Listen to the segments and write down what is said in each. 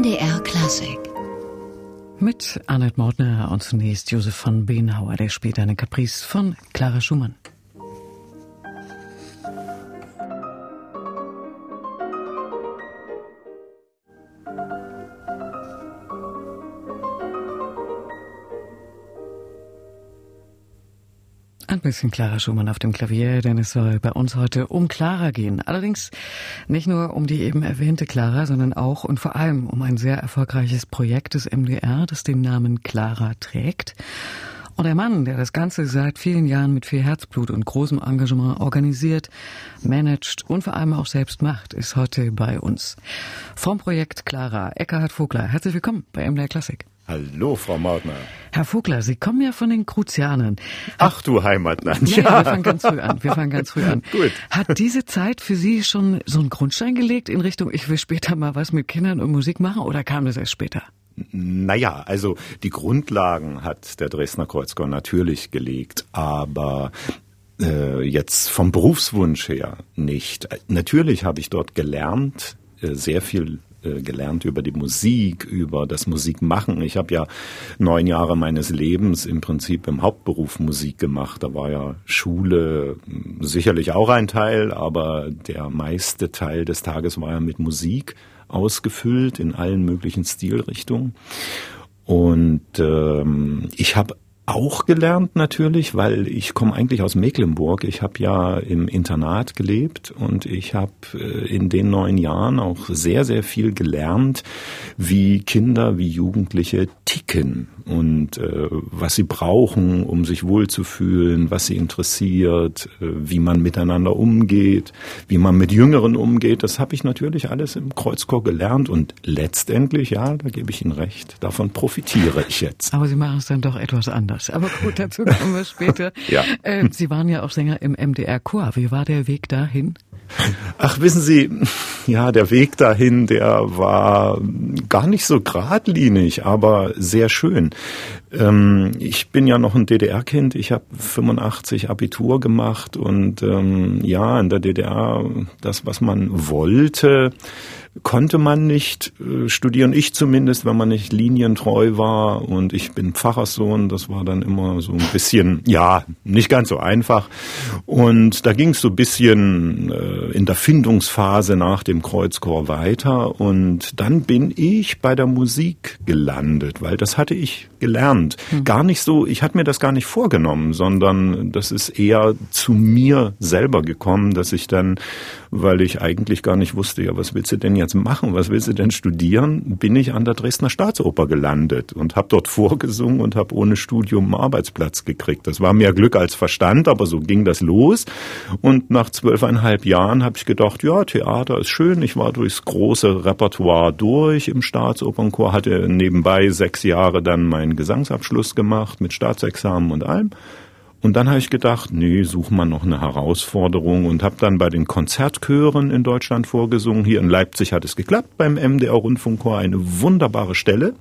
MDR Klassik. Mit Annette Mautner und zunächst Josef von Benauer, der spielt eine Caprice von Clara Schumann. Bisschen Clara Schumann auf dem Klavier, denn es soll bei uns heute um Clara gehen. Allerdings nicht nur um die eben erwähnte Clara, sondern auch und vor allem um ein sehr erfolgreiches Projekt des MDR, das den Namen Clara trägt. Und der Mann, der das Ganze seit vielen Jahren mit viel Herzblut und großem Engagement organisiert, managt und vor allem auch selbst macht, ist heute bei uns. Vom Projekt Clara, Eckhard Vogler. Herzlich willkommen bei MDR Klassik. Hallo, Frau Mautner. Herr Vogler, Sie kommen ja von den Kruzianern. Ach du Heimatland. Ja, ja, wir fangen ganz früh an. Wir fangen ganz früh an. Gut. Hat diese Zeit für Sie schon so einen Grundstein gelegt in Richtung, ich will später mal was mit Kindern und Musik machen oder kam das erst später? Naja, also die Grundlagen hat der Dresdner Kreuzchor natürlich gelegt, aber äh, jetzt vom Berufswunsch her nicht. Natürlich habe ich dort gelernt, äh, sehr viel äh, gelernt über die Musik, über das Musikmachen. Ich habe ja neun Jahre meines Lebens im Prinzip im Hauptberuf Musik gemacht. Da war ja Schule hm, sicherlich auch ein Teil, aber der meiste Teil des Tages war ja mit Musik ausgefüllt in allen möglichen Stilrichtungen. Und ähm, ich habe auch gelernt natürlich, weil ich komme eigentlich aus Mecklenburg. Ich habe ja im Internat gelebt und ich habe äh, in den neun Jahren auch sehr, sehr viel gelernt, wie Kinder, wie Jugendliche ticken und äh, was sie brauchen, um sich wohlzufühlen, was sie interessiert, äh, wie man miteinander umgeht, wie man mit Jüngeren umgeht. Das habe ich natürlich alles im Kreuzchor gelernt und letztendlich, ja, da gebe ich Ihnen recht, davon profitiere ich jetzt. Aber Sie machen es dann doch etwas anders. Aber gut, dazu kommen wir später. ja. Äh, Sie waren ja auch Sänger im MDR-Chor. Wie war der Weg dahin? Ach, wissen Sie, ja, der Weg dahin, der war gar nicht so geradlinig, aber sehr schön. Ähm, ich bin ja noch ein DDR-Kind. Ich habe 85 Abitur gemacht und ähm, ja, in der DDR das, was man wollte, konnte man nicht äh, studieren. Ich zumindest, wenn man nicht linientreu war. Und ich bin Pfarrerssohn. Das war dann immer so ein bisschen, ja, nicht ganz so einfach. Und da ging es so ein bisschen äh, in der Findungsphase nach dem Kreuzchor weiter. Und dann bin ich bei der Musik gelandet, weil das hatte ich gelernt. Hm. Gar nicht so, ich hatte mir das gar nicht vorgenommen, sondern das ist eher zu mir selber gekommen, dass ich dann, weil ich eigentlich gar nicht wusste, ja, was willst du denn jetzt machen? Was willst du denn studieren? Bin ich an der Dresdner Staatsoper gelandet und habe dort vorgesungen und habe ohne Studium einen Arbeitsplatz gekriegt. Das war mehr Glück als Verstand, aber so ging das los. Und nach zwölfeinhalb Jahren habe ich gedacht, ja, Theater ist schön. Ich war durchs große Repertoire durch im Staatsopernchor, hatte nebenbei sechs Jahre dann meinen Gesangsabschluss gemacht mit Staatsexamen und allem. Und dann habe ich gedacht, nee, such mal noch eine Herausforderung und habe dann bei den Konzertchören in Deutschland vorgesungen. Hier in Leipzig hat es geklappt beim MDR Rundfunkchor, eine wunderbare Stelle.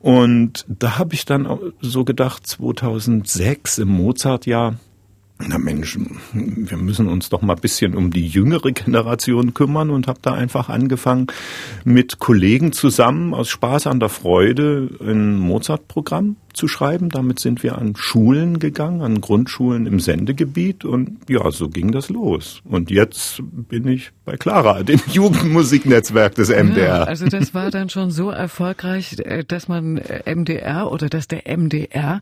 Und da habe ich dann so gedacht, 2006 im Mozartjahr, na Mensch, wir müssen uns doch mal ein bisschen um die jüngere Generation kümmern und habe da einfach angefangen, mit Kollegen zusammen aus Spaß an der Freude ein Mozart-Programm zu schreiben. Damit sind wir an Schulen gegangen, an Grundschulen im Sendegebiet und ja, so ging das los. Und jetzt bin ich bei Clara, dem Jugendmusiknetzwerk des MDR. Ja, also das war dann schon so erfolgreich, äh, dass man äh, MDR oder dass der MDR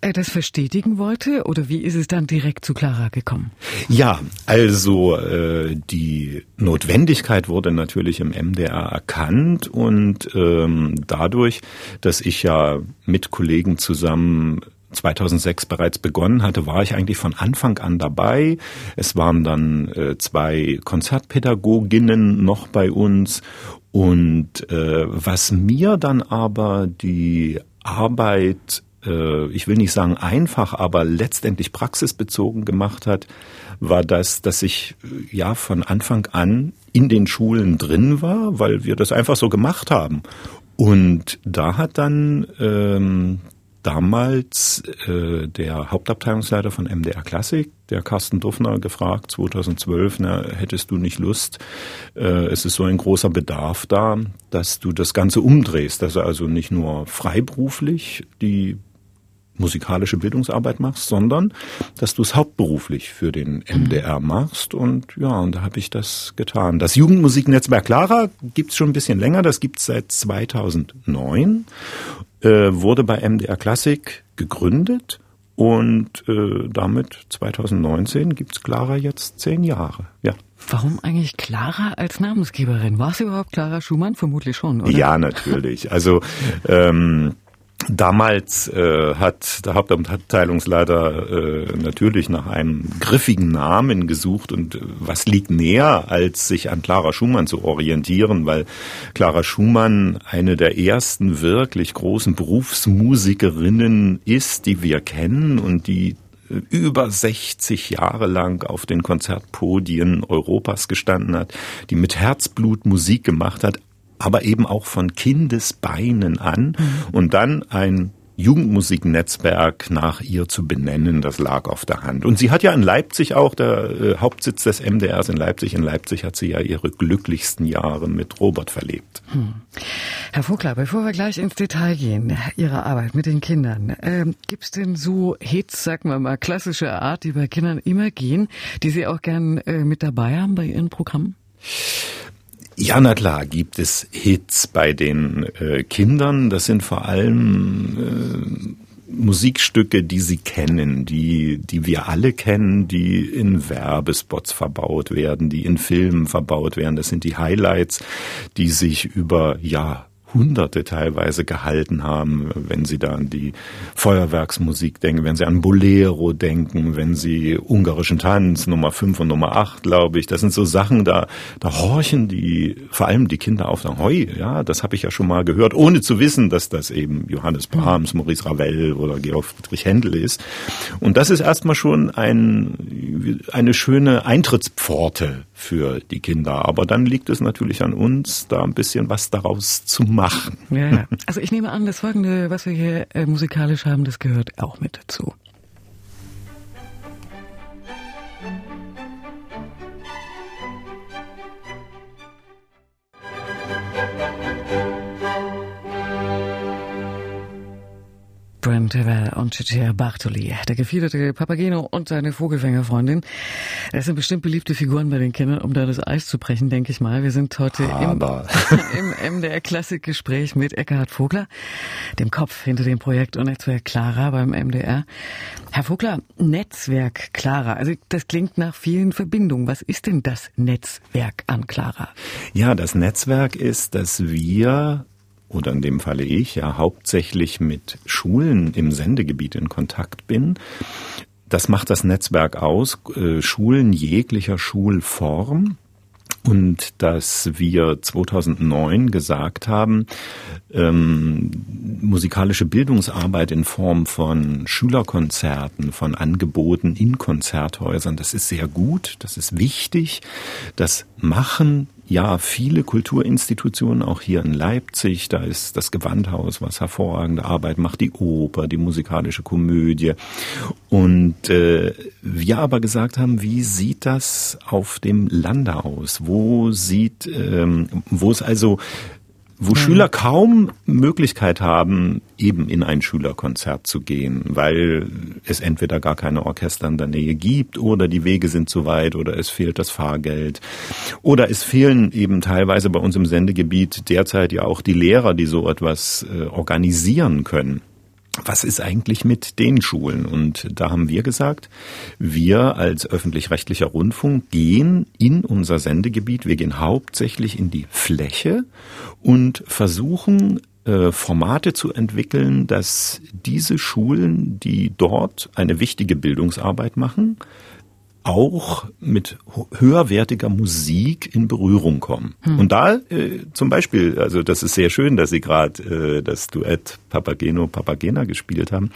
äh, das verstetigen wollte oder wie ist es dann direkt zu Clara gekommen? Ja, also äh, die Notwendigkeit wurde natürlich im MDR erkannt und ähm, dadurch, dass ich ja mit Kollegen zusammen 2006 bereits begonnen hatte, war ich eigentlich von Anfang an dabei. Es waren dann äh, zwei Konzertpädagoginnen noch bei uns und äh, was mir dann aber die Arbeit ich will nicht sagen einfach, aber letztendlich praxisbezogen gemacht hat, war das, dass ich äh, ja von Anfang an in den Schulen drin war, weil wir das einfach so gemacht haben. Und da hat dann ähm, damals äh, der Hauptabteilungsleiter von MDR Klassik, der Carsten Duffner, gefragt 2012, na, hättest du nicht Lust, äh, es ist so ein großer Bedarf da, dass du das Ganze umdrehst, dass er also nicht nur freiberuflich die musikalische Bildungsarbeit machst, sondern dass du es hauptberuflich für den MDR machst. Und ja, und da habe ich das getan. Das Jugendmusiknetzwerk Clara gibt's schon ein bisschen länger, das gibt's seit 2009, äh, wurde bei MDR Klassik gegründet. Und äh, damit 2019 gibt's Clara jetzt zehn Jahre. Ja. Warum eigentlich Clara als Namensgeberin? War es überhaupt Clara Schumann? Vermutlich schon, oder? Ja, natürlich. Also ähm, Damals äh, hat der Hauptabteilungsleiter äh, natürlich nach einem griffigen Namen gesucht und äh, was liegt näher, als sich an Clara Schumann zu orientieren, weil Clara Schumann eine der ersten wirklich großen Berufsmusikerinnen ist, die wir kennen und die äh, über 60 Jahre lang auf den Konzertpodien Europas gestanden hat, die mit Herzblut Musik gemacht hat, aber eben auch von Kindesbeinen an mhm. und dann ein Jugendmusiknetzwerk nach ihr zu benennen, das lag auf der Hand. Und sie hat ja in Leipzig auch, der äh, Hauptsitz des MDRs in Leipzig, in Leipzig hat sie ja ihre glücklichsten Jahre mit Robert verlebt. Hm. Herr Vogler, bevor wir gleich ins Detail gehen, Ihre Arbeit mit den Kindern, ähm, gibt es denn so Hits, sagen wir mal, klassische Art, die bei Kindern immer gehen, die Sie auch gern äh, mit dabei haben bei Ihren Programmen? Ja, na klar, gibt es Hits bei den äh, Kindern. Das sind vor allem äh, Musikstücke, die sie kennen, die, die wir alle kennen, die in Werbespots verbaut werden, die in Filmen verbaut werden. Das sind die Highlights, die sich über, ja, Hunderte teilweise gehalten haben, wenn Sie da an die Feuerwerksmusik denken, wenn Sie an Bolero denken, wenn Sie ungarischen Tanz Nummer 5 und Nummer 8, glaube ich. Das sind so Sachen, da, da horchen die, vor allem die Kinder auf, sagen, hoi, ja, das habe ich ja schon mal gehört, ohne zu wissen, dass das eben Johannes Brahms, Maurice Ravel oder Georg Friedrich Händel ist. Und das ist erstmal schon ein, eine schöne Eintrittspforte für die Kinder. Aber dann liegt es natürlich an uns, da ein bisschen was daraus zu machen. Ja, ja. Also ich nehme an, das folgende, was wir hier äh, musikalisch haben, das gehört auch mit dazu. Brent Ever und Chichia Bartoli, der gefiederte Papageno und seine Vogelfängerfreundin. Das sind bestimmt beliebte Figuren bei den Kindern, um da das Eis zu brechen, denke ich mal. Wir sind heute im, im MDR Klassikgespräch mit Eckhard Vogler, dem Kopf hinter dem Projekt und Netzwerk Clara beim MDR. Herr Vogler, Netzwerk Clara, also das klingt nach vielen Verbindungen. Was ist denn das Netzwerk an Clara? Ja, das Netzwerk ist, dass wir oder in dem Falle ich ja hauptsächlich mit Schulen im Sendegebiet in Kontakt bin. Das macht das Netzwerk aus, äh, Schulen jeglicher Schulform. Und dass wir 2009 gesagt haben, ähm, musikalische Bildungsarbeit in Form von Schülerkonzerten, von Angeboten in Konzerthäusern, das ist sehr gut, das ist wichtig. Das machen ja, viele Kulturinstitutionen, auch hier in Leipzig, da ist das Gewandhaus, was hervorragende Arbeit macht, die Oper, die musikalische Komödie. Und äh, wir aber gesagt haben, wie sieht das auf dem Lande aus? Wo sieht, ähm, wo es also wo mhm. Schüler kaum Möglichkeit haben, eben in ein Schülerkonzert zu gehen, weil es entweder gar keine Orchester in der Nähe gibt oder die Wege sind zu weit oder es fehlt das Fahrgeld oder es fehlen eben teilweise bei uns im Sendegebiet derzeit ja auch die Lehrer, die so etwas äh, organisieren können was ist eigentlich mit den Schulen? Und da haben wir gesagt, wir als öffentlich-rechtlicher Rundfunk gehen in unser Sendegebiet, wir gehen hauptsächlich in die Fläche und versuchen äh, Formate zu entwickeln, dass diese Schulen, die dort eine wichtige Bildungsarbeit machen, auch mit höherwertiger Musik in Berührung kommen. Hm. Und da äh, zum Beispiel, also das ist sehr schön, dass Sie gerade äh, das Duett Papageno Papagena gespielt haben.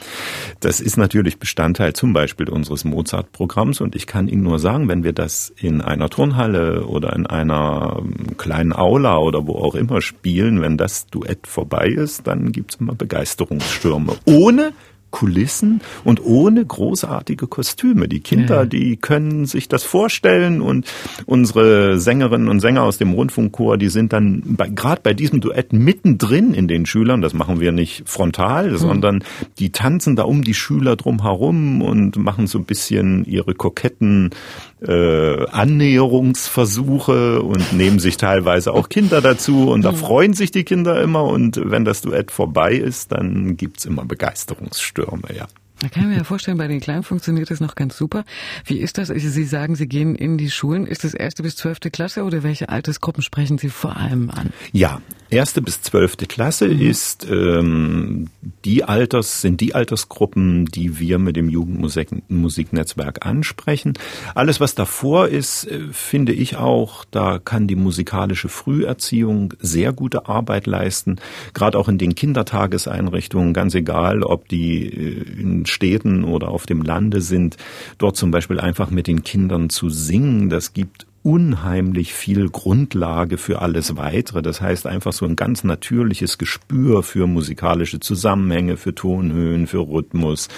Das ist natürlich Bestandteil zum Beispiel unseres Mozart-Programms und ich kann Ihnen nur sagen, wenn wir das in einer Turnhalle oder in einer ähm, kleinen Aula oder wo auch immer spielen, wenn das Duett vorbei ist, dann gibt's immer Begeisterungsstürme. Ohne Kulissen und ohne großartige Kostüme. Die Kinder, ja. die können sich das vorstellen und unsere Sängerinnen und Sänger aus dem Rundfunkchor, die sind dann gerade bei diesem Duett mittendrin in den Schülern. Das machen wir nicht frontal, mhm. sondern die tanzen da um die Schüler drum herum und machen so ein bisschen ihre koketten äh, Annäherungsversuche und nehmen sich teilweise auch Kinder dazu und da mhm. freuen sich die Kinder immer und wenn das Duett vorbei ist, dann gibt's immer Begeisterungsstürme, ja. Da kann ich mir ja vorstellen, bei den Kleinen funktioniert das noch ganz super. Wie ist das? Sie sagen, Sie gehen in die Schulen. Ist das erste bis zwölfte Klasse oder welche Altersgruppen sprechen Sie vor allem an? Ja, erste bis zwölfte Klasse mhm. ist ähm, die Alters sind die Altersgruppen, die wir mit dem Jugendmusiknetzwerk ansprechen. Alles, was davor ist, äh, finde ich auch, da kann die musikalische Früherziehung sehr gute Arbeit leisten. Gerade auch in den Kindertageseinrichtungen, ganz egal, ob die äh, in Städten oder auf dem Lande sind, dort zum Beispiel einfach mit den Kindern zu singen, das gibt unheimlich viel Grundlage für alles weitere. Das heißt einfach so ein ganz natürliches Gespür für musikalische Zusammenhänge, für Tonhöhen, für Rhythmus,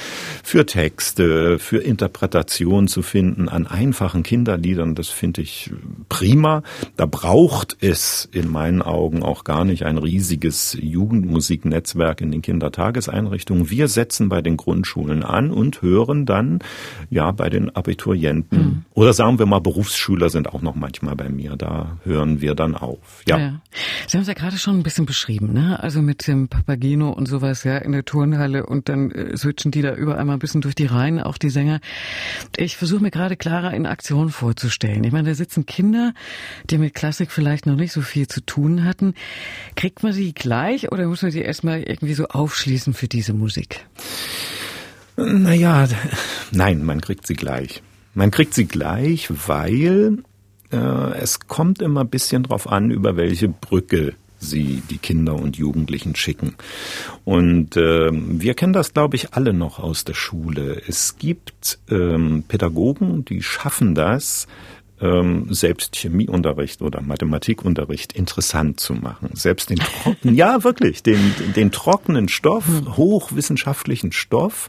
für Texte, für Interpretation zu finden an einfachen Kinderliedern. Das finde ich prima. Da braucht es in meinen Augen auch gar nicht ein riesiges Jugendmusiknetzwerk in den Kindertageseinrichtungen. Wir setzen bei den Grundschulen an und hören dann ja bei den Abiturienten mhm. oder sagen wir mal Berufsschüler sind auch auch noch manchmal bei mir. Da hören wir dann auf. Ja. ja. Sie haben es ja gerade schon ein bisschen beschrieben, ne? Also mit dem Papageno und sowas, ja, in der Turnhalle und dann äh, switchen die da überall mal ein bisschen durch die Reihen, auch die Sänger. Ich versuche mir gerade klarer in Aktion vorzustellen. Ich meine, da sitzen Kinder, die mit Klassik vielleicht noch nicht so viel zu tun hatten. Kriegt man sie gleich oder muss man sie erstmal irgendwie so aufschließen für diese Musik? Naja, nein, man kriegt sie gleich. Man kriegt sie gleich, weil es kommt immer ein bisschen drauf an, über welche Brücke sie die Kinder und Jugendlichen schicken. Und äh, wir kennen das, glaube ich, alle noch aus der Schule. Es gibt ähm, Pädagogen, die schaffen das, ähm, selbst Chemieunterricht oder Mathematikunterricht interessant zu machen. Selbst den trockenen, ja wirklich, den, den trockenen Stoff, hm. hochwissenschaftlichen Stoff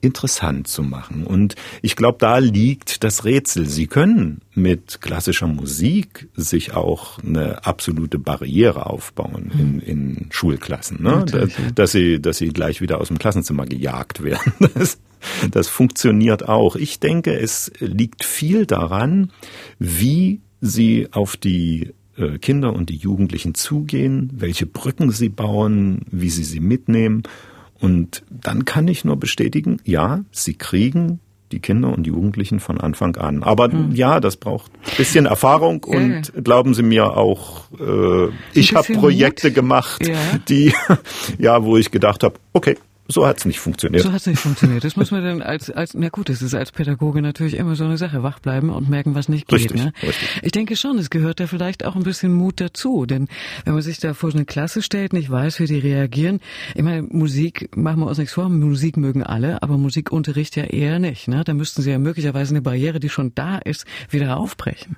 interessant zu machen. Und ich glaube, da liegt das Rätsel. Sie können mit klassischer Musik sich auch eine absolute Barriere aufbauen in, hm. in Schulklassen, ne? Dass, dass, sie, dass sie gleich wieder aus dem Klassenzimmer gejagt werden. Das, das funktioniert auch. Ich denke, es liegt viel daran, wie sie auf die äh, Kinder und die Jugendlichen zugehen, welche Brücken sie bauen, wie sie sie mitnehmen und dann kann ich nur bestätigen, ja, sie kriegen die Kinder und Jugendlichen von Anfang an. Aber hm. ja, das braucht bisschen Erfahrung und ja. glauben Sie mir auch, äh, ich habe Projekte Mut. gemacht, ja. die ja, wo ich gedacht habe, okay, so hat es nicht funktioniert. So hat es nicht funktioniert. Das muss man dann als, als, na gut, das ist als Pädagoge natürlich immer so eine Sache, wach bleiben und merken, was nicht geht. Richtig, ne? richtig. Ich denke schon, es gehört da vielleicht auch ein bisschen Mut dazu, denn wenn man sich da vor so eine Klasse stellt, nicht weiß, wie die reagieren, ich meine, Musik, machen wir uns nichts vor, Musik mögen alle, aber Musikunterricht ja eher nicht. Ne? Da müssten sie ja möglicherweise eine Barriere, die schon da ist, wieder aufbrechen.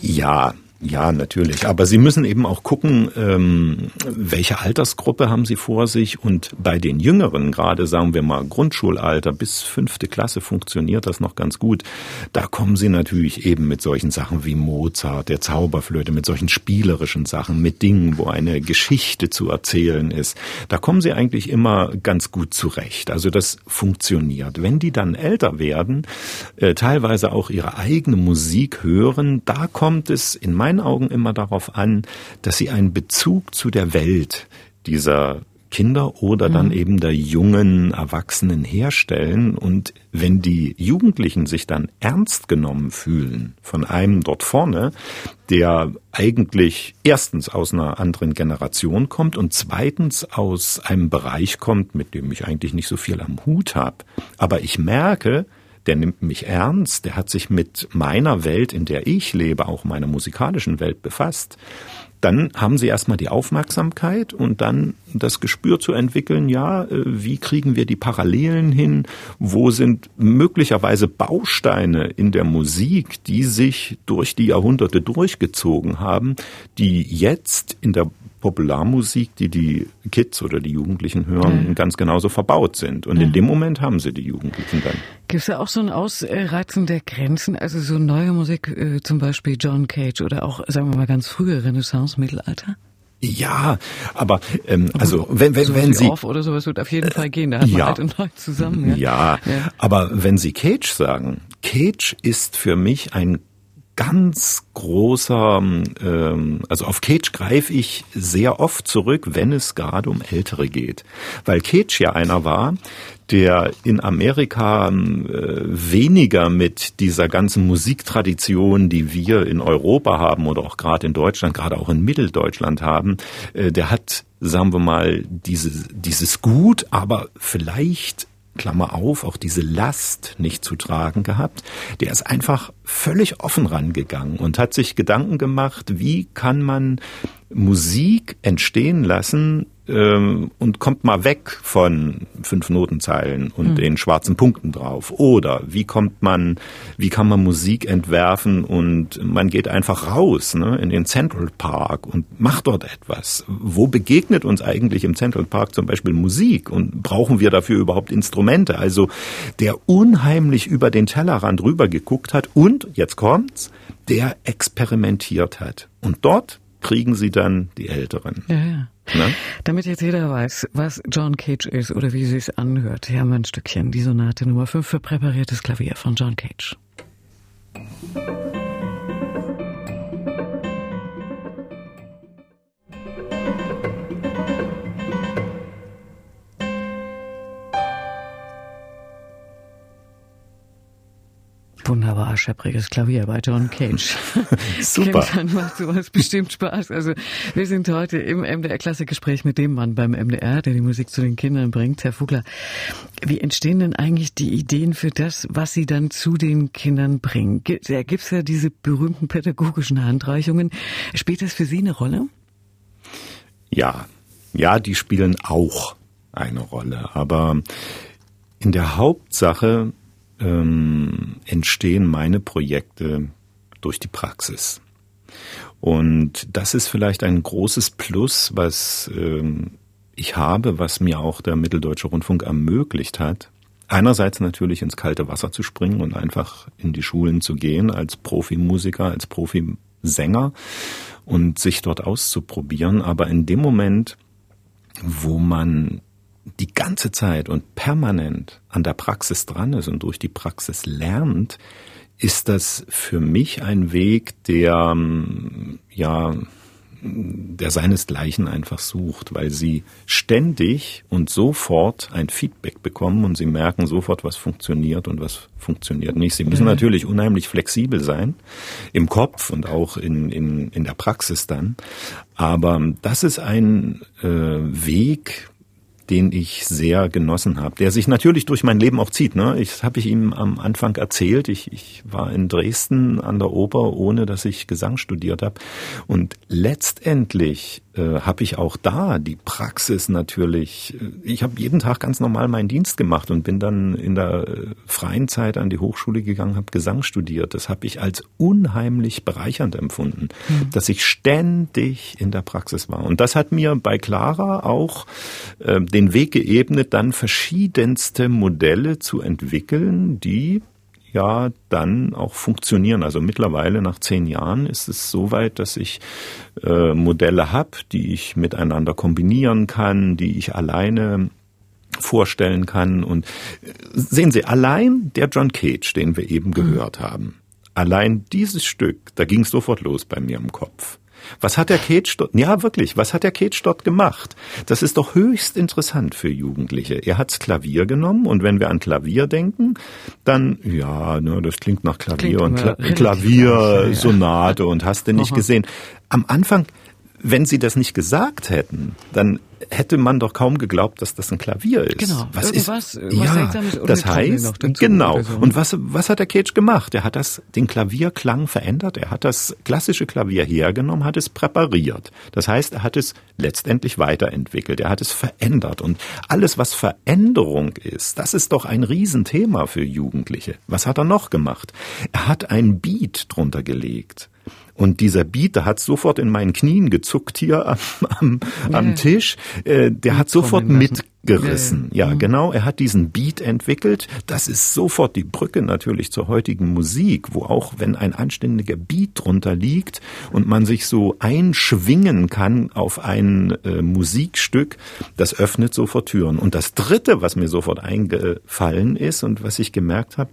Ja, ja, natürlich. Aber Sie müssen eben auch gucken, ähm, welche Altersgruppe haben Sie vor sich. Und bei den Jüngeren, gerade sagen wir mal Grundschulalter bis fünfte Klasse funktioniert das noch ganz gut. Da kommen Sie natürlich eben mit solchen Sachen wie Mozart, der Zauberflöte, mit solchen spielerischen Sachen, mit Dingen, wo eine Geschichte zu erzählen ist. Da kommen Sie eigentlich immer ganz gut zurecht. Also das funktioniert. Wenn die dann älter werden, äh, teilweise auch ihre eigene Musik hören, da kommt es in meinen meinen Augen immer darauf an, dass sie einen Bezug zu der Welt dieser Kinder oder dann mhm. eben der jungen Erwachsenen herstellen. Und wenn die Jugendlichen sich dann ernst genommen fühlen von einem dort vorne, der eigentlich erstens aus einer anderen Generation kommt und zweitens aus einem Bereich kommt, mit dem ich eigentlich nicht so viel am Hut habe, aber ich merke, der nimmt mich ernst, der hat sich mit meiner Welt, in der ich lebe, auch meiner musikalischen Welt befasst. Dann haben sie erstmal die Aufmerksamkeit und dann das Gespür zu entwickeln, ja, äh, wie kriegen wir die Parallelen hin, wo sind möglicherweise Bausteine in der Musik, die sich durch die Jahrhunderte durchgezogen haben, die jetzt in der Popularmusik, die die Kids oder die Jugendlichen hören, ja. ganz genauso verbaut sind. Und ja. in dem Moment haben sie die Jugendlichen dann. Gibt es da auch so ein Ausreizen der Grenzen? Also so neue Musik, äh, zum Beispiel John Cage oder auch, sagen wir mal, ganz frühe Renaissance, Mittelalter? Ja, aber ähm, also wenn wenn, wenn Sie Off oder sowas wird auf jeden Fall gehen, da hat man ja, alt und neu zusammen. Ja. ja, ja, aber wenn Sie Cage sagen, Cage ist für mich ein ganz großer, ähm, also auf Cage greife ich sehr oft zurück, wenn es gerade um Ältere geht. Weil Cage ja einer war, der in Amerika äh, weniger mit dieser ganzen Musiktradition, die wir in Europa haben oder auch gerade in Deutschland, gerade auch in Mitteldeutschland haben, äh, der hat, sagen wir mal, dieses, dieses Gut, aber vielleicht Klammer auf, auch diese Last nicht zu tragen gehabt. Der ist einfach völlig offen rangegangen und hat sich Gedanken gemacht, wie kann man Musik entstehen lassen, ähm, und kommt mal weg von fünf Notenzeilen und mhm. den schwarzen Punkten drauf. Oder wie kommt man, wie kann man Musik entwerfen und man geht einfach raus ne, in den Central Park und macht dort etwas. Wo begegnet uns eigentlich im Central Park zum Beispiel Musik und brauchen wir dafür überhaupt Instrumente? Also der unheimlich über den Tellerrand rüber geguckt hat und, jetzt kommt's, der experimentiert hat. Und dort kriegen sie dann die Älteren. Ja, ja. Ne? Damit jetzt jeder weiß, was John Cage ist oder wie sie es anhört, hier haben wir ein Stückchen, die Sonate Nummer 5 für präpariertes Klavier von John Cage. Wunderbar scheppriges Klavier bei John Cage. Super. Kindern macht sowas bestimmt Spaß. Also wir sind heute im MDR Klassikgespräch mit dem Mann beim MDR, der die Musik zu den Kindern bringt. Herr Vogler, wie entstehen denn eigentlich die Ideen für das, was Sie dann zu den Kindern bringen? Da gibt's ja diese berühmten pädagogischen Handreichungen. Spielt das für Sie eine Rolle? Ja, ja, die spielen auch eine Rolle. Aber in der Hauptsache ähm, entstehen meine Projekte durch die Praxis. Und das ist vielleicht ein großes Plus, was ähm, ich habe, was mir auch der Mitteldeutsche Rundfunk ermöglicht hat. Einerseits natürlich ins kalte Wasser zu springen und einfach in die Schulen zu gehen als Profimusiker, als Profisänger und sich dort auszuprobieren. Aber in dem Moment, wo man die ganze Zeit und permanent an der Praxis dran ist und durch die Praxis lernt, ist das für mich ein Weg, der ähm, ja der seinesgleichen einfach sucht, weil sie ständig und sofort ein Feedback bekommen und sie merken sofort, was funktioniert und was funktioniert nicht. Sie müssen mhm. natürlich unheimlich flexibel sein im Kopf und auch in, in, in der Praxis dann. Aber das ist ein äh, Weg, den ich sehr genossen habe, der sich natürlich durch mein Leben auch zieht. Ne? Ich habe ich ihm am Anfang erzählt. Ich, ich war in Dresden an der Oper, ohne dass ich Gesang studiert habe. Und letztendlich äh, habe ich auch da die Praxis natürlich. Äh, ich habe jeden Tag ganz normal meinen Dienst gemacht und bin dann in der äh, freien Zeit an die Hochschule gegangen, habe Gesang studiert. Das habe ich als unheimlich bereichernd empfunden, mhm. dass ich ständig in der Praxis war. Und das hat mir bei Clara auch äh, den Weg geebnet, dann verschiedenste Modelle zu entwickeln, die ja dann auch funktionieren. Also mittlerweile nach zehn Jahren ist es so weit, dass ich äh, Modelle habe, die ich miteinander kombinieren kann, die ich alleine vorstellen kann. Und äh, sehen Sie, allein der John Cage, den wir eben gehört mhm. haben, allein dieses Stück, da ging es sofort los bei mir im Kopf. Was hat der Cage dort, ja wirklich, was hat der Cage dort gemacht? Das ist doch höchst interessant für Jugendliche. Er hat's Klavier genommen und wenn wir an Klavier denken, dann, ja, ne, das klingt nach Klavier klingt und Kla Klaviersonate ja. und hast du nicht Aha. gesehen. Am Anfang wenn Sie das nicht gesagt hätten, dann hätte man doch kaum geglaubt, dass das ein Klavier ist. Genau. Was Irgendwas, ist, was ja, das heißt, genau. so. Und was, was hat der Cage gemacht? Er hat das, den Klavierklang verändert. Er hat das klassische Klavier hergenommen, hat es präpariert. Das heißt, er hat es letztendlich weiterentwickelt. Er hat es verändert. Und alles, was Veränderung ist, das ist doch ein Riesenthema für Jugendliche. Was hat er noch gemacht? Er hat ein Beat drunter gelegt. Und dieser Beat, der hat sofort in meinen Knien gezuckt hier am, am, Ja. am Tisch. Äh, der hat sofort mitgerissen. Ja, Ja, ja. Mhm. genau. Er hat diesen Beat entwickelt. Das ist sofort die Brücke natürlich zur heutigen Musik, wo auch wenn ein anständiger Beat drunter liegt und man sich so einschwingen kann auf ein äh, Musikstück, das öffnet sofort Türen. Und das Dritte, was mir sofort eingefallen ist und was ich gemerkt habe,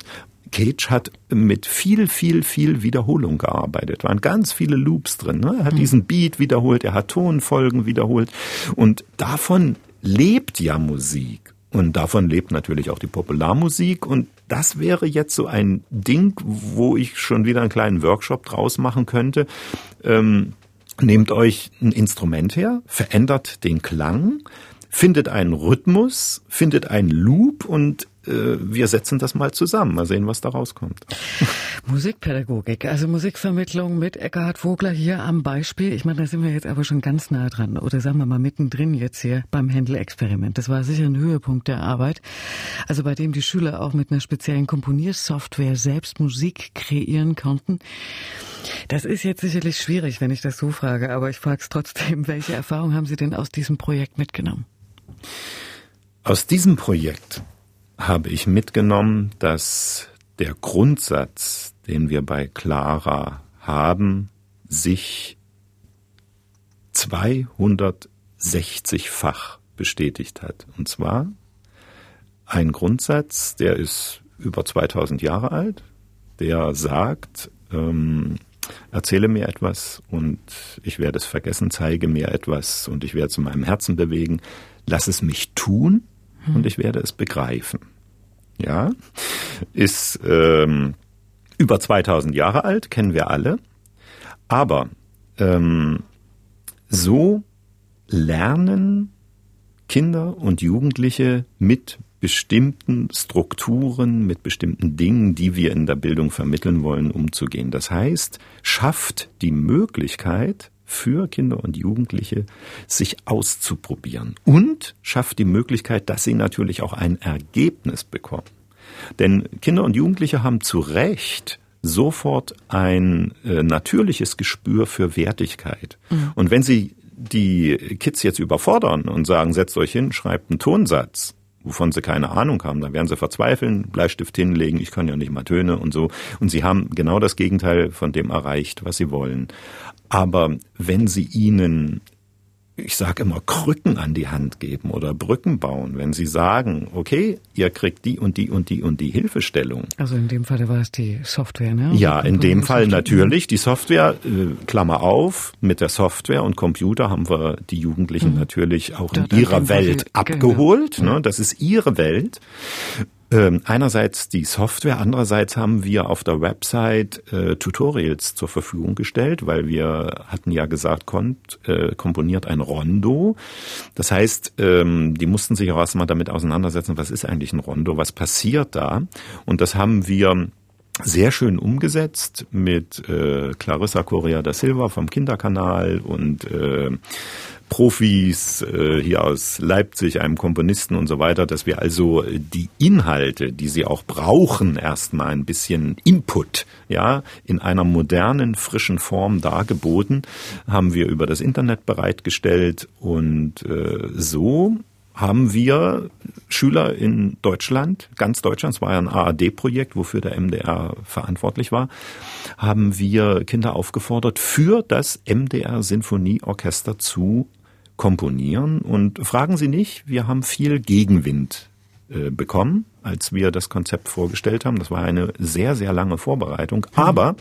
Cage hat mit viel, viel, viel Wiederholung gearbeitet. Waren ganz viele Loops drin. Ne? Er hat diesen Beat wiederholt, er hat Tonfolgen wiederholt. Und davon lebt ja Musik. Und davon lebt natürlich auch die Popularmusik. Und das wäre jetzt so ein Ding, wo ich schon wieder einen kleinen Workshop draus machen könnte. Ähm, nehmt euch ein Instrument her, verändert den Klang, findet einen Rhythmus, findet einen Loop und wir setzen das mal zusammen. Mal sehen, was da rauskommt. Musikpädagogik, also Musikvermittlung mit Eckhard Vogler hier am Beispiel. Ich meine, da sind wir jetzt aber schon ganz nah dran. Oder sagen wir mal mittendrin jetzt hier beim Händel-Experiment. Das war sicher ein Höhepunkt der Arbeit. Also bei dem die Schüler auch mit einer speziellen Komponiersoftware selbst Musik kreieren konnten. Das ist jetzt sicherlich schwierig, wenn ich das so frage, aber ich frage es trotzdem, welche Erfahrung haben Sie denn aus diesem Projekt mitgenommen? Aus diesem Projekt habe ich mitgenommen, dass der Grundsatz, den wir bei Clara haben, sich 260-fach bestätigt hat. Und zwar ein Grundsatz, der ist über 2000 Jahre alt, der sagt, ähm, erzähle mir etwas und ich werde es vergessen, zeige mir etwas und ich werde es in meinem Herzen bewegen, lass es mich tun und ich werde es begreifen. Ja, ist ähm, über 2000 Jahre alt, kennen wir alle, aber ähm, so lernen Kinder und Jugendliche mit bestimmten Strukturen, mit bestimmten Dingen, die wir in der Bildung vermitteln wollen, umzugehen. Das heißt, schafft die Möglichkeit für Kinder und Jugendliche, sich auszuprobieren und schafft die Möglichkeit, dass sie natürlich auch ein Ergebnis bekommen. Denn Kinder und Jugendliche haben zu Recht sofort ein äh, natürliches Gespür für Wertigkeit. Und wenn sie die Kids jetzt überfordern und sagen, setzt euch hin, schreibt einen Tonsatz, wovon sie keine Ahnung haben, dann werden sie verzweifeln, Bleistift hinlegen, ich kann ja nicht mal Töne und so. Und sie haben genau das Gegenteil von dem erreicht, was sie wollen. Aber wenn sie ihnen ich sage immer, Krücken an die Hand geben oder Brücken bauen, wenn sie sagen, okay, ihr kriegt die und die und die und die Hilfestellung. Also in dem Fall war es die Software, ne? Ja, in dem Fall natürlich. Die Software, äh, Klammer auf, mit der Software und Computer haben wir die Jugendlichen natürlich auch Da- in ihrer Welt sie- abgeholt. Ne? Das ist ihre Welt. Ähm, einerseits die Software, andererseits haben wir auf der Website äh, Tutorials zur Verfügung gestellt, weil wir hatten ja gesagt, kommt, äh, komponiert ein Rondo. Das heißt, ähm, die mussten sich auch erstmal damit auseinandersetzen, was ist eigentlich ein Rondo, was passiert da? Und das haben wir sehr schön umgesetzt mit äh, Clarissa Correa da Silva vom Kinderkanal und äh, Profis äh, hier aus Leipzig, einem Komponisten und so weiter, dass wir also die Inhalte, die sie auch brauchen, erstmal ein bisschen Input, ja, in einer modernen, frischen Form dargeboten, haben wir über das Internet bereitgestellt und äh, so haben wir Schüler in Deutschland, ganz Deutschland, es war ja ein ARD-Projekt, wofür der MDR verantwortlich war, haben wir Kinder aufgefordert, für das MDR Sinfonieorchester zu komponieren. Und fragen Sie nicht, wir haben viel Gegenwind äh, bekommen, als wir das Konzept vorgestellt haben. Das war eine sehr, sehr lange Vorbereitung. Aber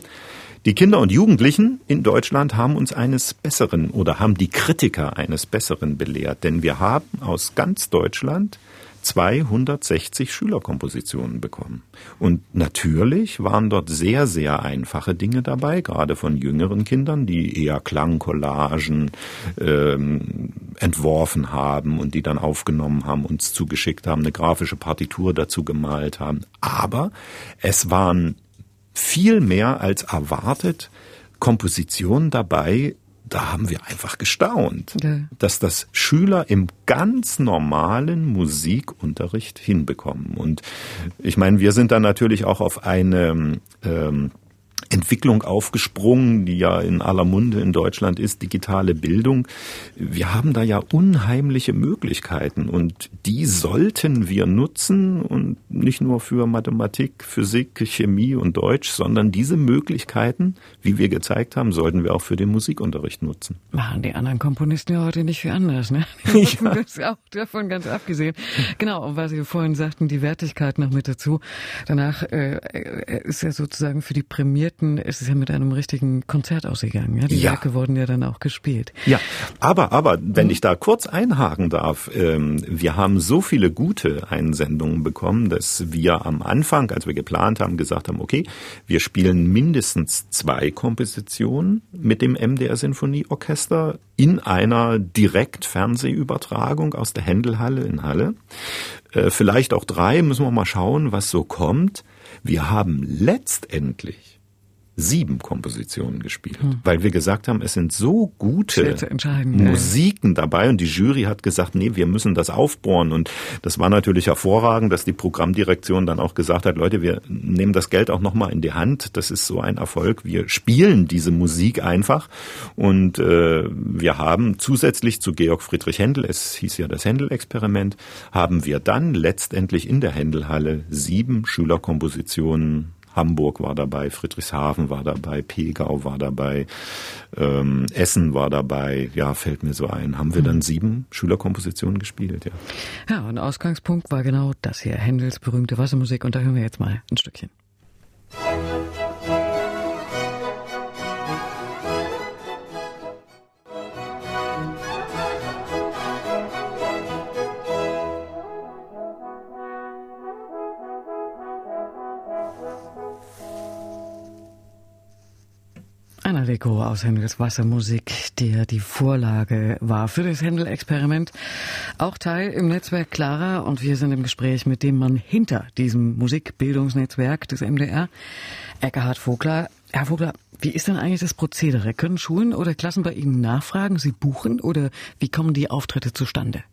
die Kinder und Jugendlichen in Deutschland haben uns eines Besseren oder haben die Kritiker eines Besseren belehrt. Denn wir haben aus ganz Deutschland 260 Schülerkompositionen bekommen. Und natürlich waren dort sehr, sehr einfache Dinge dabei, gerade von jüngeren Kindern, die eher Klangcollagen ähm, entworfen haben und die dann aufgenommen haben, uns zugeschickt haben, eine grafische Partitur dazu gemalt haben. Aber es waren viel mehr als erwartet Kompositionen dabei, da haben wir einfach gestaunt, ja. dass das Schüler im ganz normalen Musikunterricht hinbekommen. Und ich meine, wir sind dann natürlich auch auf eine ähm, Entwicklung aufgesprungen, die ja in aller Munde in Deutschland ist, digitale Bildung. Wir haben da ja unheimliche Möglichkeiten und die sollten wir nutzen und nicht nur für Mathematik, Physik, Chemie und Deutsch, sondern diese Möglichkeiten, wie wir gezeigt haben, sollten wir auch für den Musikunterricht nutzen. Machen die anderen Komponisten ja heute nicht viel anders, ne? Ich ja. das auch davon ganz abgesehen. Genau, und was Sie vorhin sagten, die Wertigkeit noch mit dazu. Danach äh, äh ist ja sozusagen für die Prämierten Projekten ist es ja mit einem richtigen Konzert ausgegangen. Ja? Die ja. Werke wurden ja dann auch gespielt. Ja, aber, aber, wenn ich da kurz einhaken darf, ähm, wir haben so viele gute Einsendungen bekommen, dass wir am Anfang, als wir geplant haben, gesagt haben, okay, wir spielen mindestens zwei Kompositionen mit dem MDR Sinfonieorchester in einer Direktfernsehübertragung aus der Händelhalle in Halle. Äh, vielleicht auch drei, müssen wir mal schauen, was so kommt. Wir haben letztendlich sieben Kompositionen gespielt, hm. weil wir gesagt haben, es sind so gute Musiken ja. dabei und die Jury hat gesagt, nee, wir müssen das aufbohren. Und das war natürlich hervorragend, dass die Programmdirektion dann auch gesagt hat, Leute, wir nehmen das Geld auch nochmal in die Hand, das ist so ein Erfolg, wir spielen diese Musik einfach. Und äh, wir haben zusätzlich zu Georg Friedrich Händel, es hieß ja das Händel-Experiment, haben wir dann letztendlich in der Händelhalle sieben Schülerkompositionen Hamburg war dabei, Friedrichshafen war dabei, Pegau war dabei, ähm, Essen war dabei. Ja, fällt mir so ein. Haben wir dann mhm. sieben Schülerkompositionen gespielt, ja. Ja, und Ausgangspunkt war genau das hier, Händels berühmte Wassermusik. Und da hören wir jetzt mal ein Stückchen. Allegro aus Händels Wassermusik, der die Vorlage war für das Händel-Experiment. Auch Teil im Netzwerk Clara und wir sind im Gespräch mit dem Mann hinter diesem Musikbildungsnetzwerk des MDR, Eckhard Vogler. Herr Vogler, wie ist denn eigentlich das Prozedere? Können Schulen oder Klassen bei Ihnen nachfragen, Sie buchen oder wie kommen die Auftritte zustande?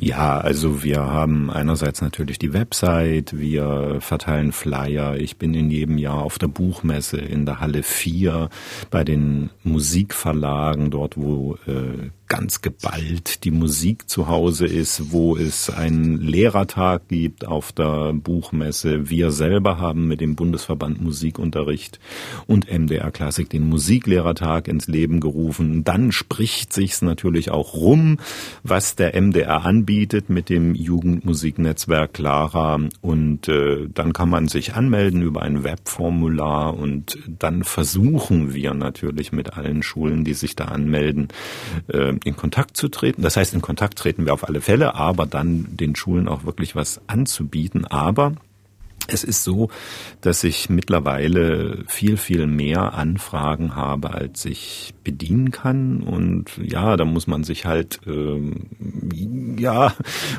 Ja, also wir haben einerseits natürlich die Website, wir verteilen Flyer. Ich bin in jedem Jahr auf der Buchmesse in der Halle 4 bei den Musikverlagen, dort wo äh, ganz geballt die Musik zu Hause ist, wo es einen Lehrertag gibt auf der Buchmesse. Wir selber haben mit dem Bundesverband Musikunterricht und MDR Klassik den Musiklehrertag ins Leben gerufen. Dann spricht sich's natürlich auch rum, was der MDR anbietet mit dem Jugendmusiknetzwerk Clara und äh, dann kann man sich anmelden über ein Webformular und dann versuchen wir natürlich mit allen Schulen, die sich da anmelden, äh, in Kontakt zu treten. Das heißt, in Kontakt treten wir auf alle Fälle, aber dann den Schulen auch wirklich was anzubieten. Aber es ist so, dass ich mittlerweile viel, viel mehr Anfragen habe, als ich bedienen kann. Und ja, da muss man sich halt, ähm, ja,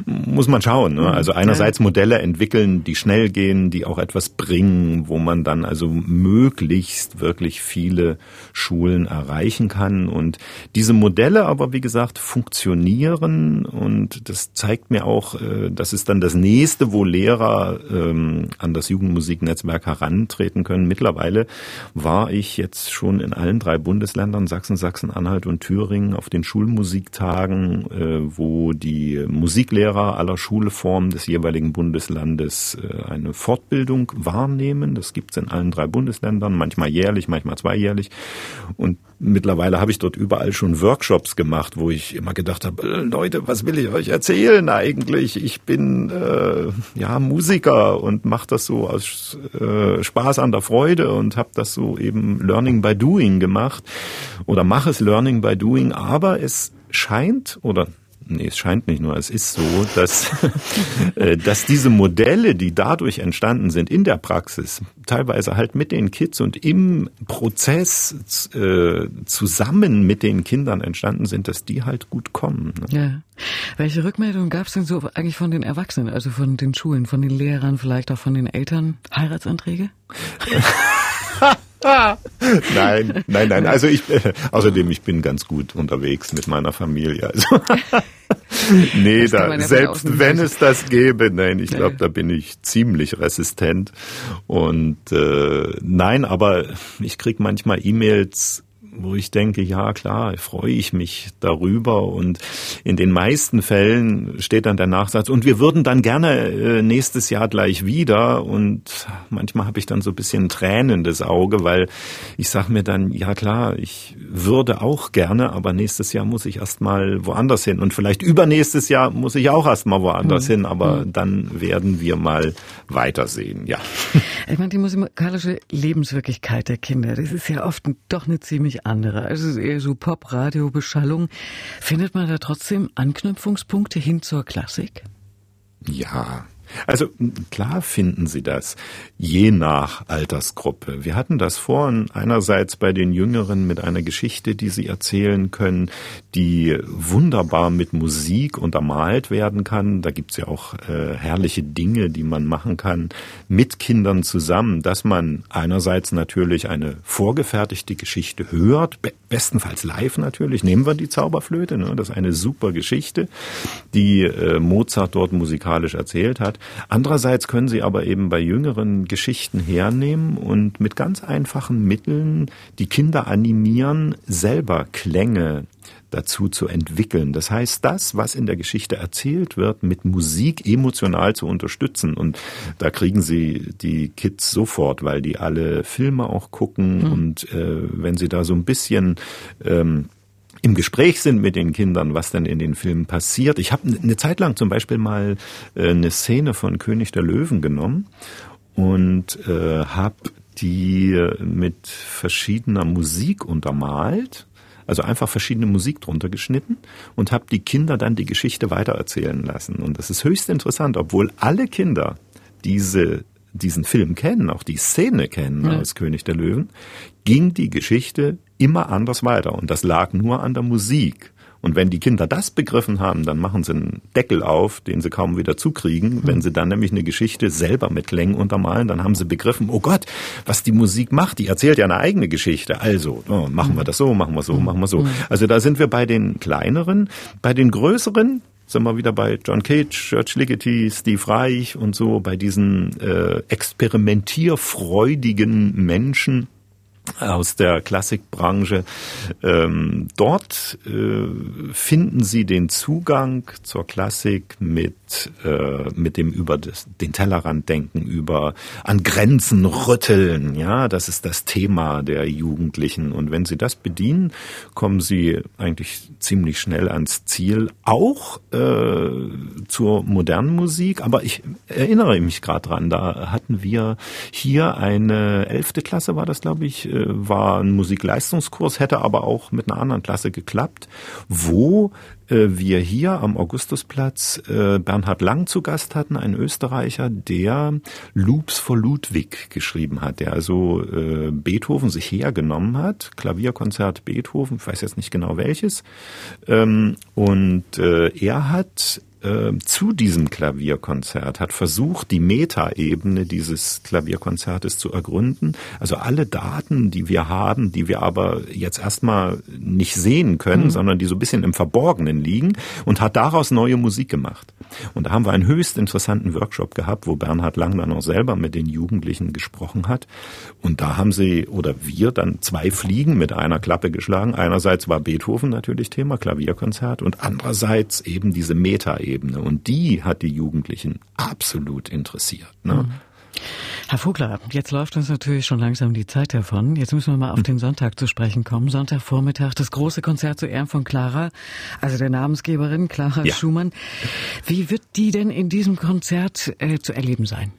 muss man schauen. Ne? Also einerseits Modelle entwickeln, die schnell gehen, die auch etwas bringen, wo man dann also möglichst wirklich viele Schulen erreichen kann. Und diese Modelle aber, wie gesagt, funktionieren. Und das zeigt mir auch, äh, das ist dann das nächste, wo Lehrer ähm, an das Jugendmusiknetzwerk herantreten können. Mittlerweile war ich jetzt schon in allen drei Bundesländern, Sachsen, Sachsen-Anhalt und Thüringen, auf den Schulmusiktagen, äh, wo die Musiklehrer aller Schulformen des jeweiligen Bundeslandes äh, eine Fortbildung wahrnehmen. Das gibt's in allen drei Bundesländern, manchmal jährlich, manchmal zweijährlich. Und mittlerweile habe ich dort überall schon Workshops gemacht, wo ich immer gedacht habe, äh, Leute, was will ich euch erzählen eigentlich? Ich bin äh, ja Musiker und mache das so aus äh, Spaß an der Freude und habe das so eben Learning by Doing gemacht oder mache es Learning by Doing, aber es scheint oder nee, es scheint nicht nur, es ist so, dass, äh, dass diese Modelle, die dadurch entstanden sind in der Praxis, teilweise halt mit den Kids und im Prozess äh, zusammen mit den Kindern entstanden sind, dass die halt gut kommen. Ne? Ja. Welche Rückmeldungen gab es denn so eigentlich von den Erwachsenen, also von den Schulen, von den Lehrern, vielleicht auch von den Eltern? Heiratsanträge? nein, nein, nein. Also ich, äh, außerdem, ich bin ganz gut unterwegs mit meiner Familie. Also, nee, da, ja selbst wenn es das gäbe, nein, ich glaube, da bin ich ziemlich resistent. Und äh, nein, aber ich krieg manchmal E-Mails wo ich denke, ja klar, freue ich mich darüber. Und in den meisten Fällen steht dann der Nachsatz, und wir würden dann gerne äh, nächstes Jahr gleich wieder. Und manchmal habe ich dann so ein bisschen tränendes Auge, weil ich sage mir dann, ja klar, ich würde auch gerne, aber nächstes Jahr muss ich erst mal woanders hin. Und vielleicht übernächstes Jahr muss ich auch erst mal woanders mhm. hin, aber mhm. dann werden wir mal weitersehen, ja. Ich meine, die musikalische Lebenswirklichkeit der Kinder, das ist ja oft doch eine ziemlich andere. Also es ist eher so Pop, Radio, Beschallung. Findet man da trotzdem Anknüpfungspunkte hin zur Klassik? Ja, also klar finden Sie das, je nach Altersgruppe. Wir hatten das vorhin einerseits bei den Jüngeren mit einer Geschichte, die sie erzählen können, die wunderbar mit Musik untermalt werden kann. Da gibt's ja auch äh, herrliche Dinge, die man machen kann mit Kindern zusammen, dass man einerseits natürlich eine vorgefertigte Geschichte hört, be bestenfalls live natürlich. Nehmen wir die Zauberflöte, ne? das ist eine super Geschichte, die äh, Mozart dort musikalisch erzählt hat. Andererseits können Sie aber eben bei jüngeren Geschichten hernehmen und mit ganz einfachen Mitteln die Kinder animieren, selber Klänge dazu zu entwickeln. Das heißt, das, was in der Geschichte erzählt wird, mit Musik emotional zu unterstützen. Und da kriegen sie die Kids sofort, weil die alle Filme auch gucken. Mhm. Und äh, wenn sie da so ein bisschen ähm, im Gespräch sind mit den Kindern, was denn in den Filmen passiert. Ich habe eine Zeit lang zum Beispiel mal äh, eine Szene von König der Löwen genommen und äh, habe die mit verschiedener Musik untermalt. Also einfach verschiedene Musik drunter geschnitten und habe die Kinder dann die Geschichte weitererzählen lassen. Und das ist höchst interessant, obwohl alle Kinder diese diesen Film kennen, auch die Szene kennen ja. aus König der Löwen, ging die Geschichte immer anders weiter. Und das lag nur an der Musik. Und wenn die Kinder das begriffen haben, dann machen sie einen Deckel auf, den sie kaum wieder zukriegen. Mhm. Wenn sie dann nämlich eine Geschichte selber mit Klängen untermalen, dann haben sie begriffen, oh Gott, was die Musik macht, die erzählt ja eine eigene Geschichte. Also, oh, machen wir das so, machen wir so, machen wir so. Also da sind wir bei den kleineren. Bei den größeren, sind wir wieder bei John Cage, George Ligeti, Steve Reich und so, bei diesen äh, experimentierfreudigen Menschen, aus der Klassikbranche. Ähm, dort äh, finden Sie den Zugang zur Klassik mit, äh, mit dem über das, den Tellerrand denken, über an Grenzen rütteln. Ja, das ist das Thema der Jugendlichen. Und wenn Sie das bedienen, kommen Sie eigentlich ziemlich schnell ans Ziel. Auch äh, zur modernen Musik. Aber ich erinnere mich gerade dran, da hatten wir hier eine elfte Klasse, war das, glaube ich, äh, war ein Musikleistungskurs, hätte aber auch mit einer anderen Klasse geklappt, wo äh, wir hier am Augustusplatz äh, Bernhard Lang zu Gast hatten, ein Österreicher, der Loops for Ludwig geschrieben hat, der also äh, Beethoven sich hergenommen hat, Klavierkonzert Beethoven, ich weiß jetzt nicht genau welches, ähm, und er hat äh, zu diesem Klavierkonzert, hat versucht, die Metaebene dieses Klavierkonzertes zu ergründen. Also alle Daten, die wir haben, die wir aber jetzt erstmal nicht sehen können, mhm. sondern die so ein bisschen im Verborgenen liegen und hat daraus neue Musik gemacht. Und da haben wir einen höchst interessanten Workshop gehabt, wo Bernhard Lang dann auch selber mit den Jugendlichen gesprochen hat. Und da haben sie oder wir dann zwei Fliegen mit einer Klappe geschlagen. Einerseits war Beethoven natürlich Thema, Klavierkonzert und andererseits eben diese Metaebene. Ebene. Und die hat die Jugendlichen absolut interessiert. Ne? Mhm. Herr Vogler, jetzt läuft uns natürlich schon langsam die Zeit davon. Jetzt müssen wir mal auf den Sonntag zu sprechen kommen. Sonntagvormittag, das große Konzert zu Ehren von Clara, also der Namensgeberin Clara ja. Schumann. Wie wird die denn in diesem Konzert äh, zu erleben sein?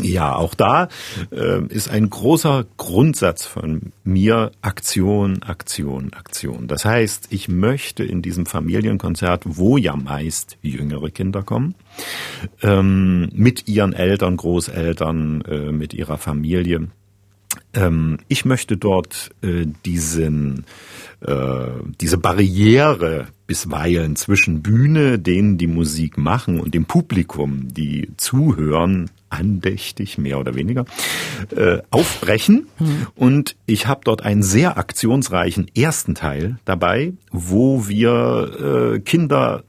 Ja, auch da äh, ist ein großer Grundsatz von mir Aktion, Aktion, Aktion. Das heißt, ich möchte in diesem Familienkonzert, wo ja meist jüngere Kinder kommen, ähm, mit ihren Eltern, Großeltern, äh, mit ihrer Familie, ähm, ich möchte dort äh, diesen, diese Barriere bisweilen zwischen Bühne, denen die Musik machen, und dem Publikum, die zuhören, andächtig mehr oder weniger, äh, aufbrechen. Mhm. Und ich habe dort einen sehr aktionsreichen ersten Teil dabei, wo wir äh, Kinder,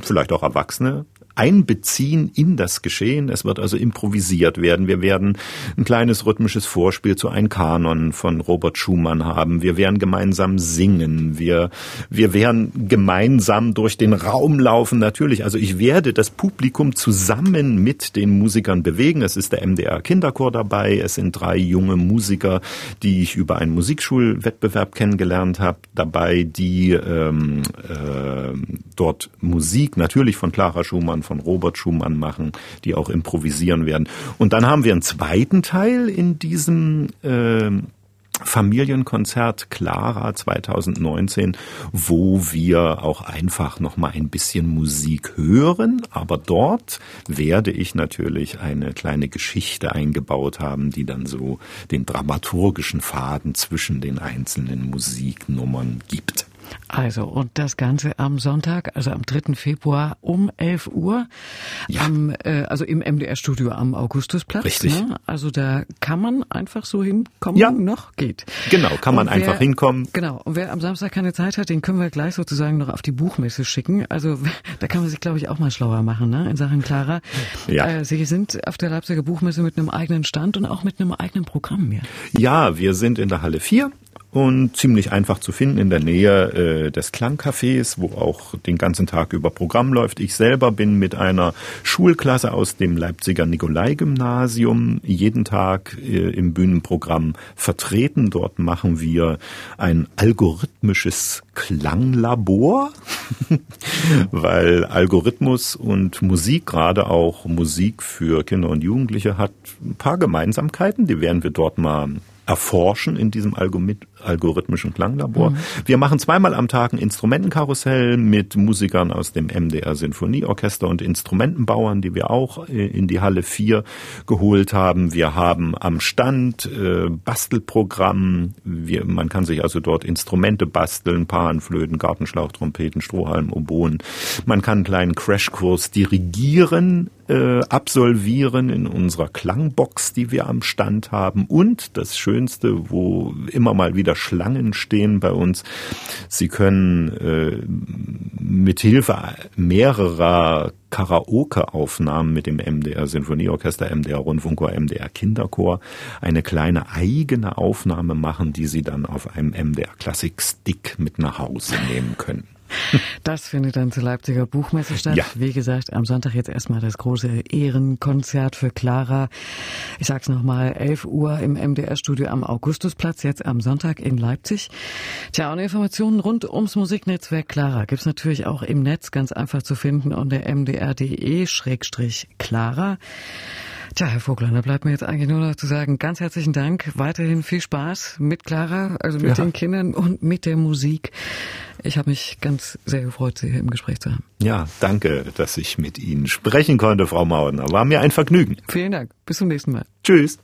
vielleicht auch Erwachsene, einbeziehen in das Geschehen. Es wird also improvisiert werden. Wir werden ein kleines rhythmisches Vorspiel zu einem Kanon von Robert Schumann haben. Wir werden gemeinsam singen. Wir, wir werden gemeinsam durch den Raum laufen. Natürlich, also ich werde das Publikum zusammen mit den Musikern bewegen. Es ist der MDR Kinderchor dabei. Es sind drei junge Musiker, die ich über einen Musikschulwettbewerb kennengelernt habe, dabei, die ähm, äh, dort Musik natürlich von Clara Schumann von Robert Schumann machen, die auch improvisieren werden. Und dann haben wir einen zweiten Teil in diesem äh, Familienkonzert Clara 2019, wo wir auch einfach noch mal ein bisschen Musik hören, aber dort werde ich natürlich eine kleine Geschichte eingebaut haben, die dann so den dramaturgischen Faden zwischen den einzelnen Musiknummern gibt. Also, und das Ganze am Sonntag, also am 3. Februar um 11 Uhr, ja. am, äh, also im MDR-Studio am Augustusplatz. Richtig. Ne? Also da kann man einfach so hinkommen, ja. noch geht. Genau, kann man wer, einfach hinkommen. Genau, und wer am Samstag keine Zeit hat, den können wir gleich sozusagen noch auf die Buchmesse schicken. Also da kann man sich, glaube ich, auch mal schlauer machen, ne, in Sachen Clara. Ja. Äh, Sie sind auf der Leipziger Buchmesse mit einem eigenen Stand und auch mit einem eigenen Programm hier. Ja, wir sind in der Halle 4 und ziemlich einfach zu finden in der Nähe äh, des Klangcafés, wo auch den ganzen Tag über Programm läuft. Ich selber bin mit einer Schulklasse aus dem Leipziger Nikolai-Gymnasium jeden Tag äh, im Bühnenprogramm vertreten. Dort machen wir ein algorithmisches Klanglabor, weil Algorithmus und Musik, gerade auch Musik für Kinder und Jugendliche, hat ein paar Gemeinsamkeiten. Die werden wir dort mal erforschen in diesem algorithmischen Klanglabor. Mhm. Wir machen zweimal am Tag ein Instrumentenkarussell mit Musikern aus dem MDR Sinfonieorchester und Instrumentenbauern, die wir auch äh, in die Halle 4 geholt haben. Wir haben am Stand äh, Bastelprogramm. Wir, man kann sich also dort Instrumente basteln, Panflöten, Gartenschlauch, Trompeten, Strohhalm, Oboen. Man kann einen kleinen Crashkurs dirigieren äh, absolvieren in unserer Klangbox, die wir am Stand haben. Und das Schönste, wo immer mal wieder Schlangen stehen bei uns, Sie können äh, mit Hilfe mehrerer Karaoke-Aufnahmen mit dem MDR Sinfonieorchester, MDR Rundfunkchor, MDR Kinderchor eine kleine eigene Aufnahme machen, die Sie dann auf einem MDR Classic Stick mit nach Hause nehmen können. Das findet dann zur Leipziger Buchmesse statt. Ja. Wie gesagt, am Sonntag jetzt erstmal das große Ehrenkonzert für Clara. Ich sag's nochmal, 11 Uhr im MDR-Studio am Augustusplatz, jetzt am Sonntag in Leipzig. Tja, und Informationen rund ums Musiknetzwerk Clara gibt's natürlich auch im Netz ganz einfach zu finden unter mdr.de-clara. Tja, Herr Vogler, da bleibt mir jetzt eigentlich nur noch zu sagen, ganz herzlichen Dank. Weiterhin viel Spaß mit Clara, also mit ja. den Kindern und mit der Musik. Ich habe mich ganz sehr gefreut, Sie hier im Gespräch zu haben. Ja, danke, dass ich mit Ihnen sprechen konnte, Frau Maudner. War mir ein Vergnügen. Vielen Dank. Bis zum nächsten Mal. Tschüss.